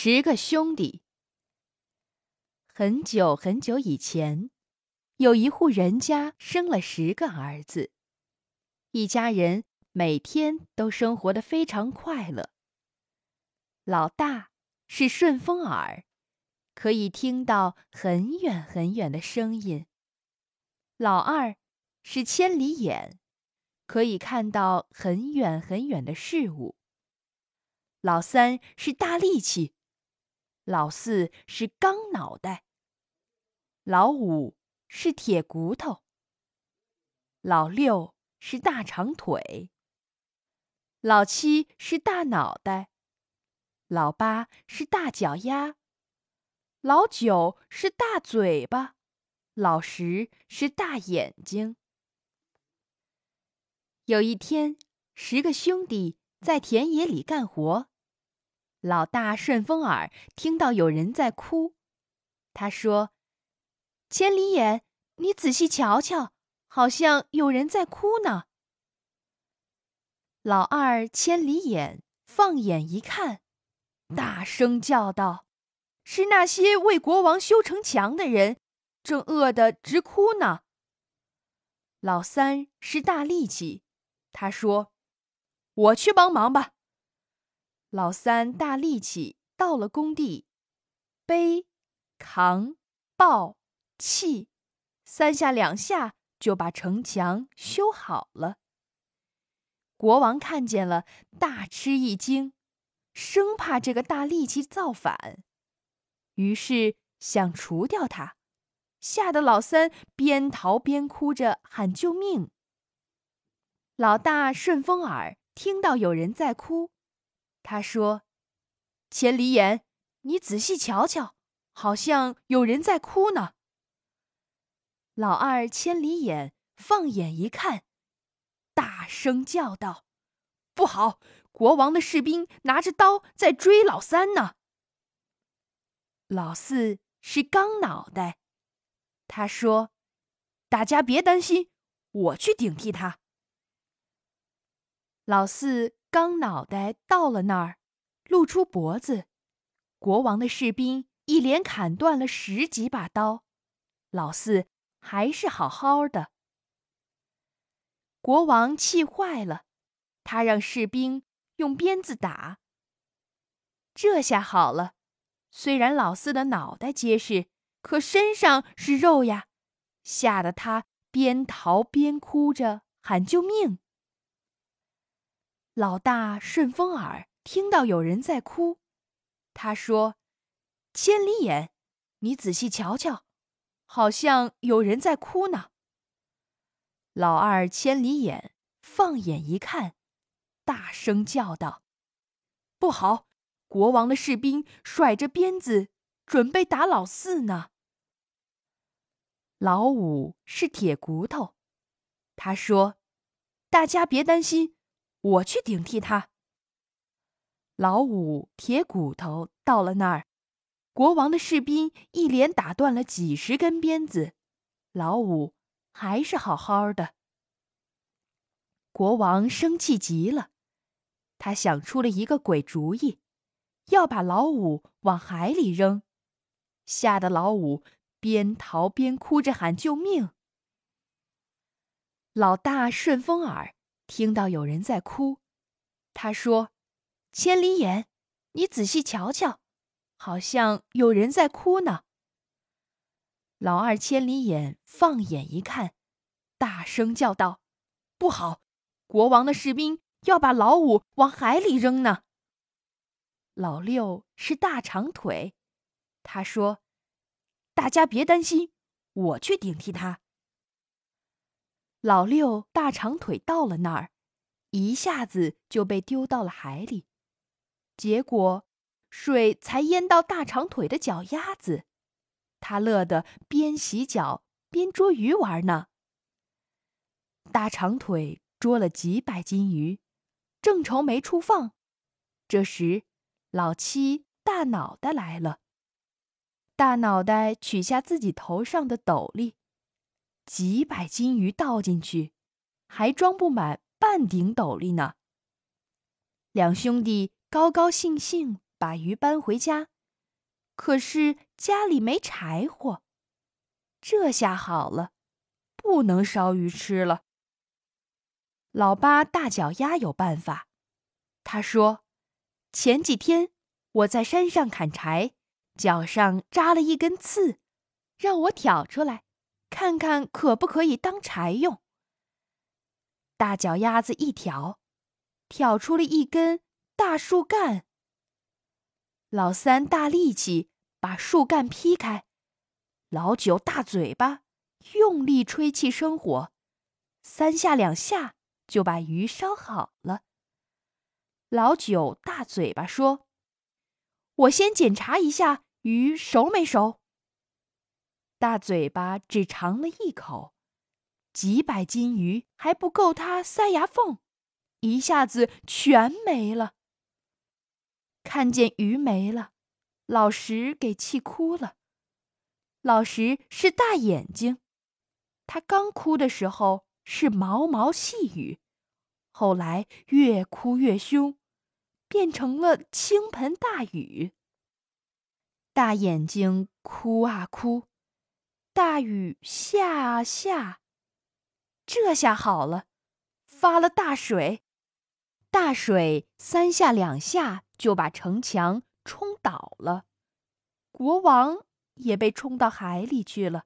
十个兄弟。很久很久以前，有一户人家生了十个儿子，一家人每天都生活的非常快乐。老大是顺风耳，可以听到很远很远的声音；老二是千里眼，可以看到很远很远的事物；老三是大力气。老四是钢脑袋，老五是铁骨头，老六是大长腿，老七是大脑袋，老八是大脚丫，老九是大嘴巴，老十是大眼睛。有一天，十个兄弟在田野里干活。老大顺风耳听到有人在哭，他说：“千里眼，你仔细瞧瞧，好像有人在哭呢。”老二千里眼放眼一看，大声叫道：“是那些为国王修城墙的人，正饿得直哭呢。”老三是大力气，他说：“我去帮忙吧。”老三大力气到了工地，背、扛、抱、砌，三下两下就把城墙修好了。国王看见了，大吃一惊，生怕这个大力气造反，于是想除掉他，吓得老三边逃边哭着喊救命。老大顺风耳听到有人在哭。他说：“千里眼，你仔细瞧瞧，好像有人在哭呢。”老二千里眼放眼一看，大声叫道：“不好！国王的士兵拿着刀在追老三呢。”老四是钢脑袋，他说：“大家别担心，我去顶替他。”老四。刚脑袋到了那儿，露出脖子，国王的士兵一连砍断了十几把刀，老四还是好好的。国王气坏了，他让士兵用鞭子打。这下好了，虽然老四的脑袋结实，可身上是肉呀，吓得他边逃边哭着喊救命。老大顺风耳听到有人在哭，他说：“千里眼，你仔细瞧瞧，好像有人在哭呢。”老二千里眼放眼一看，大声叫道：“不好！国王的士兵甩着鞭子，准备打老四呢。”老五是铁骨头，他说：“大家别担心。”我去顶替他。老五铁骨头到了那儿，国王的士兵一连打断了几十根鞭子，老五还是好好的。国王生气极了，他想出了一个鬼主意，要把老五往海里扔，吓得老五边逃边哭着喊救命。老大顺风耳。听到有人在哭，他说：“千里眼，你仔细瞧瞧，好像有人在哭呢。”老二千里眼放眼一看，大声叫道：“不好！国王的士兵要把老五往海里扔呢。”老六是大长腿，他说：“大家别担心，我去顶替他。”老六大长腿到了那儿，一下子就被丢到了海里，结果水才淹到大长腿的脚丫子，他乐得边洗脚边捉鱼玩呢。大长腿捉了几百斤鱼，正愁没处放，这时老七大脑袋来了。大脑袋取下自己头上的斗笠。几百斤鱼倒进去，还装不满半顶斗笠呢。两兄弟高高兴兴把鱼搬回家，可是家里没柴火。这下好了，不能烧鱼吃了。老八大脚丫有办法，他说：“前几天我在山上砍柴，脚上扎了一根刺，让我挑出来，看看可不可以当柴用。”大脚丫子一挑，挑出了一根大树干。老三大力气把树干劈开，老九大嘴巴用力吹气生火，三下两下就把鱼烧好了。老九大嘴巴说：“我先检查一下鱼熟没熟。”大嘴巴只尝了一口。几百斤鱼还不够他塞牙缝，一下子全没了。看见鱼没了，老石给气哭了。老石是大眼睛，他刚哭的时候是毛毛细雨，后来越哭越凶，变成了倾盆大雨。大眼睛哭啊哭，大雨下啊下。这下好了，发了大水，大水三下两下就把城墙冲倒了，国王也被冲到海里去了。